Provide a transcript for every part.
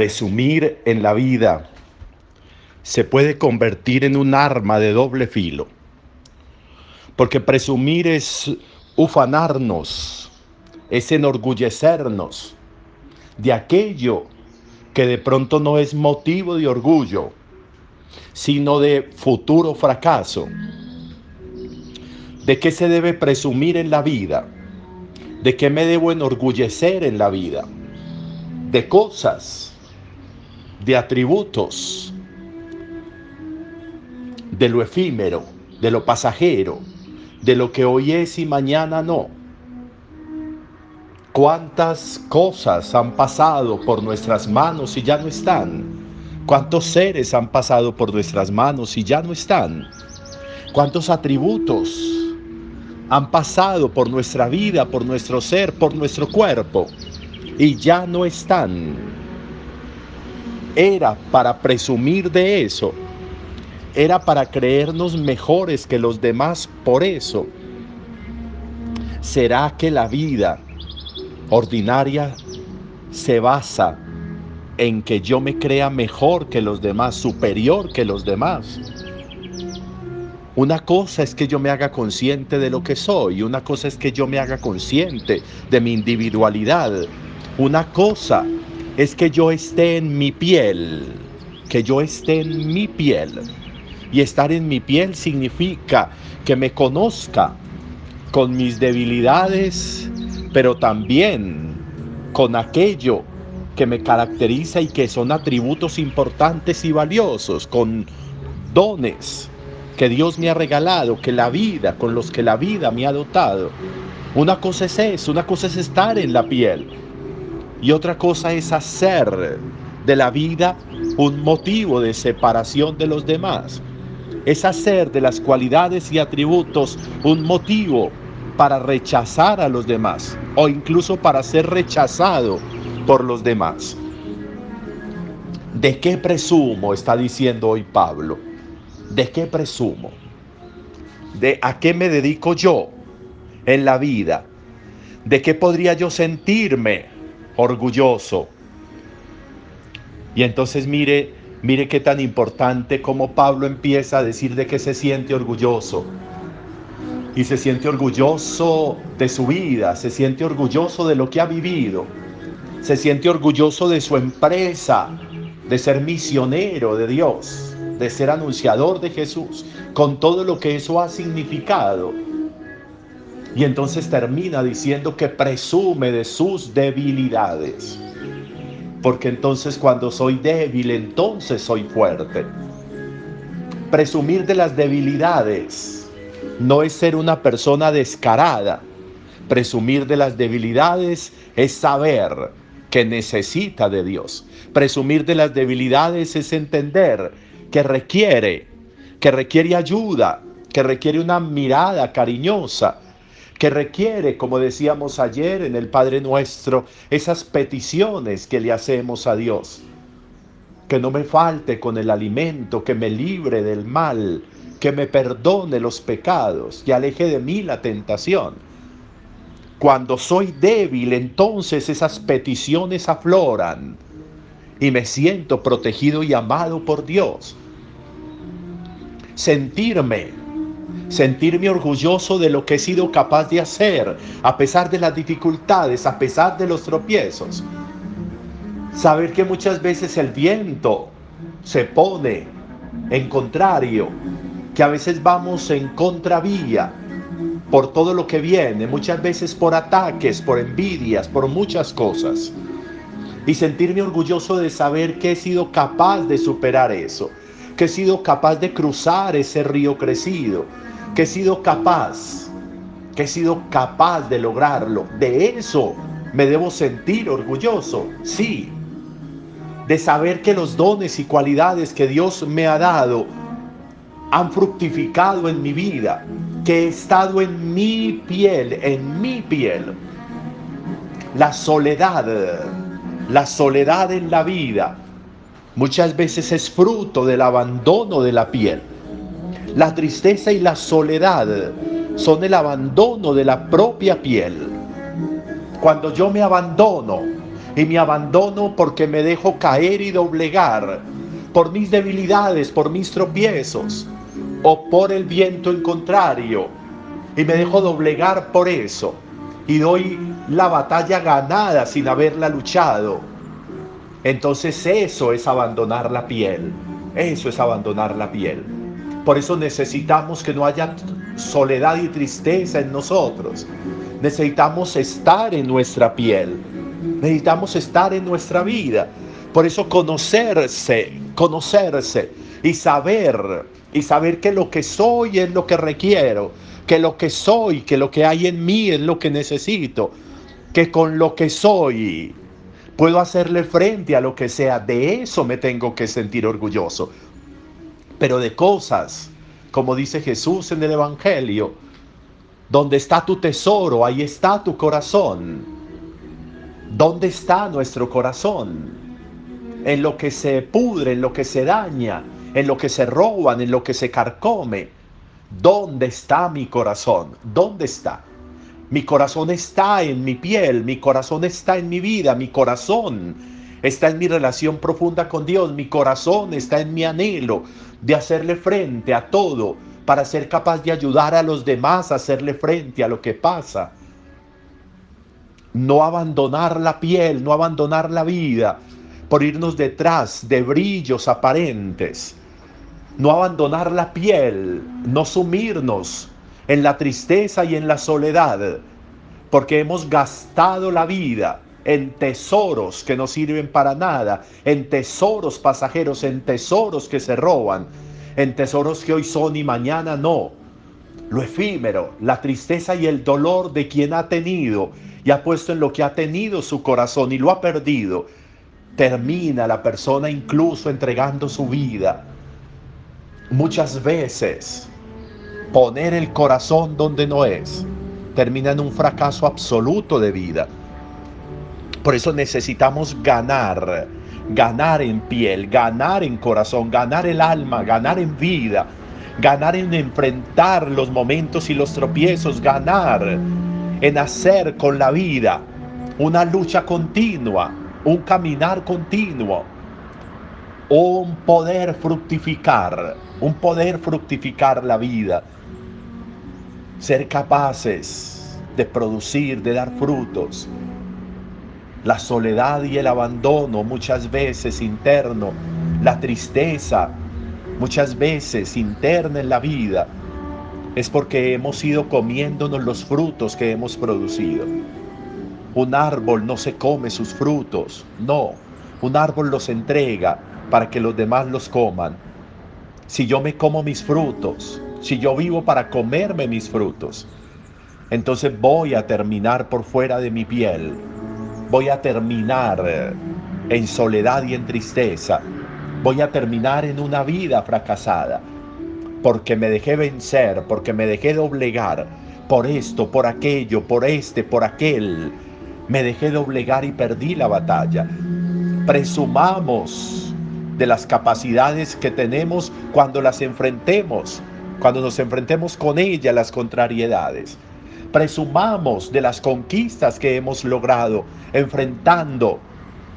presumir en la vida se puede convertir en un arma de doble filo. Porque presumir es ufanarnos, es enorgullecernos de aquello que de pronto no es motivo de orgullo, sino de futuro fracaso. ¿De qué se debe presumir en la vida? ¿De qué me debo enorgullecer en la vida? De cosas, de atributos, de lo efímero, de lo pasajero, de lo que hoy es y mañana no. ¿Cuántas cosas han pasado por nuestras manos y ya no están? ¿Cuántos seres han pasado por nuestras manos y ya no están? ¿Cuántos atributos han pasado por nuestra vida, por nuestro ser, por nuestro cuerpo y ya no están? Era para presumir de eso era para creernos mejores que los demás por eso. ¿Será que la vida ordinaria se basa en que yo me crea mejor que los demás, superior que los demás? Una cosa es que yo me haga consciente de lo que soy, una cosa es que yo me haga consciente de mi individualidad. Una cosa es que yo esté en mi piel, que yo esté en mi piel y estar en mi piel significa que me conozca con mis debilidades, pero también con aquello que me caracteriza y que son atributos importantes y valiosos, con dones que Dios me ha regalado, que la vida, con los que la vida me ha dotado. Una cosa es eso, una cosa es estar en la piel y otra cosa es hacer de la vida un motivo de separación de los demás es hacer de las cualidades y atributos un motivo para rechazar a los demás o incluso para ser rechazado por los demás. ¿De qué presumo? Está diciendo hoy Pablo. ¿De qué presumo? ¿De a qué me dedico yo en la vida? ¿De qué podría yo sentirme orgulloso? Y entonces mire Mire qué tan importante como Pablo empieza a decir de que se siente orgulloso. Y se siente orgulloso de su vida, se siente orgulloso de lo que ha vivido, se siente orgulloso de su empresa, de ser misionero de Dios, de ser anunciador de Jesús, con todo lo que eso ha significado. Y entonces termina diciendo que presume de sus debilidades porque entonces cuando soy débil, entonces soy fuerte. Presumir de las debilidades no es ser una persona descarada. Presumir de las debilidades es saber que necesita de Dios. Presumir de las debilidades es entender que requiere, que requiere ayuda, que requiere una mirada cariñosa, que requiere, como decíamos ayer en el Padre Nuestro, esas peticiones que le hacemos a Dios. Que no me falte con el alimento, que me libre del mal, que me perdone los pecados, que aleje de mí la tentación. Cuando soy débil, entonces esas peticiones afloran y me siento protegido y amado por Dios. Sentirme sentirme orgulloso de lo que he sido capaz de hacer, a pesar de las dificultades, a pesar de los tropiezos. Saber que muchas veces el viento se pone en contrario, que a veces vamos en contravía por todo lo que viene, muchas veces por ataques, por envidias, por muchas cosas. Y sentirme orgulloso de saber que he sido capaz de superar eso, que he sido capaz de cruzar ese río crecido, que he sido capaz, que he sido capaz de lograrlo. De eso me debo sentir orgulloso, sí. De saber que los dones y cualidades que Dios me ha dado han fructificado en mi vida, que he estado en mi piel, en mi piel. La soledad, la soledad en la vida, muchas veces es fruto del abandono de la piel. La tristeza y la soledad son el abandono de la propia piel. Cuando yo me abandono, y me abandono porque me dejo caer y doblegar por mis debilidades, por mis tropiezos o por el viento en contrario y me dejo doblegar por eso y doy la batalla ganada sin haberla luchado. Entonces eso es abandonar la piel, eso es abandonar la piel. Por eso necesitamos que no haya soledad y tristeza en nosotros. Necesitamos estar en nuestra piel. Necesitamos estar en nuestra vida. Por eso conocerse, conocerse y saber, y saber que lo que soy es lo que requiero, que lo que soy, que lo que hay en mí es lo que necesito, que con lo que soy puedo hacerle frente a lo que sea. De eso me tengo que sentir orgulloso. Pero de cosas, como dice Jesús en el Evangelio, donde está tu tesoro, ahí está tu corazón. ¿Dónde está nuestro corazón? En lo que se pudre, en lo que se daña, en lo que se roban, en lo que se carcome. ¿Dónde está mi corazón? ¿Dónde está? Mi corazón está en mi piel, mi corazón está en mi vida, mi corazón está en mi relación profunda con Dios, mi corazón está en mi anhelo de hacerle frente a todo para ser capaz de ayudar a los demás a hacerle frente a lo que pasa. No abandonar la piel, no abandonar la vida por irnos detrás de brillos aparentes. No abandonar la piel, no sumirnos en la tristeza y en la soledad, porque hemos gastado la vida en tesoros que no sirven para nada, en tesoros pasajeros, en tesoros que se roban, en tesoros que hoy son y mañana no. Lo efímero, la tristeza y el dolor de quien ha tenido y ha puesto en lo que ha tenido su corazón y lo ha perdido, termina la persona incluso entregando su vida. Muchas veces poner el corazón donde no es termina en un fracaso absoluto de vida. Por eso necesitamos ganar ganar en piel, ganar en corazón, ganar el alma, ganar en vida, ganar en enfrentar los momentos y los tropiezos, ganar en hacer con la vida una lucha continua, un caminar continuo, un poder fructificar, un poder fructificar la vida, ser capaces de producir, de dar frutos, la soledad y el abandono muchas veces interno, la tristeza muchas veces interna en la vida, es porque hemos ido comiéndonos los frutos que hemos producido. Un árbol no se come sus frutos, no, un árbol los entrega para que los demás los coman. Si yo me como mis frutos, si yo vivo para comerme mis frutos, entonces voy a terminar por fuera de mi piel voy a terminar en soledad y en tristeza. Voy a terminar en una vida fracasada. Porque me dejé vencer, porque me dejé doblegar por esto, por aquello, por este, por aquel. Me dejé doblegar y perdí la batalla. Presumamos de las capacidades que tenemos cuando las enfrentemos, cuando nos enfrentemos con ella, las contrariedades presumamos de las conquistas que hemos logrado enfrentando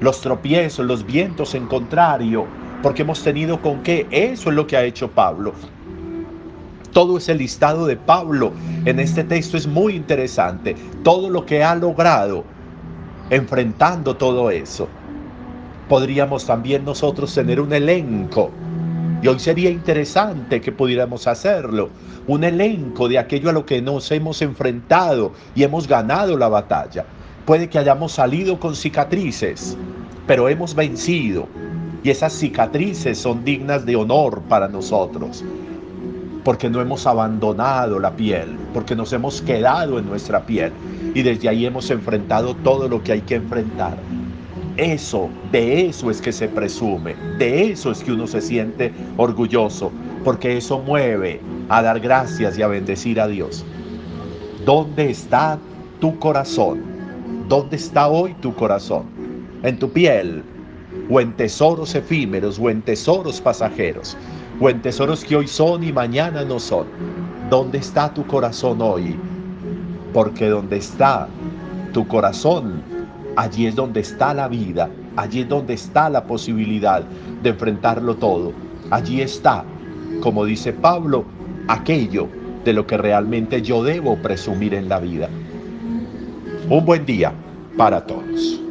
los tropiezos, los vientos en contrario, porque hemos tenido con qué. Eso es lo que ha hecho Pablo. Todo ese listado de Pablo en este texto es muy interesante. Todo lo que ha logrado enfrentando todo eso. Podríamos también nosotros tener un elenco y hoy sería interesante que pudiéramos hacerlo. Un elenco de aquello a lo que nos hemos enfrentado y hemos ganado la batalla. Puede que hayamos salido con cicatrices, pero hemos vencido. Y esas cicatrices son dignas de honor para nosotros. Porque no hemos abandonado la piel, porque nos hemos quedado en nuestra piel. Y desde ahí hemos enfrentado todo lo que hay que enfrentar. Eso, de eso es que se presume, de eso es que uno se siente orgulloso, porque eso mueve a dar gracias y a bendecir a Dios. ¿Dónde está tu corazón? ¿Dónde está hoy tu corazón? ¿En tu piel? ¿O en tesoros efímeros? ¿O en tesoros pasajeros? ¿O en tesoros que hoy son y mañana no son? ¿Dónde está tu corazón hoy? Porque donde está tu corazón, allí es donde está la vida, allí es donde está la posibilidad de enfrentarlo todo. Allí está, como dice Pablo, aquello de lo que realmente yo debo presumir en la vida. Un buen día para todos.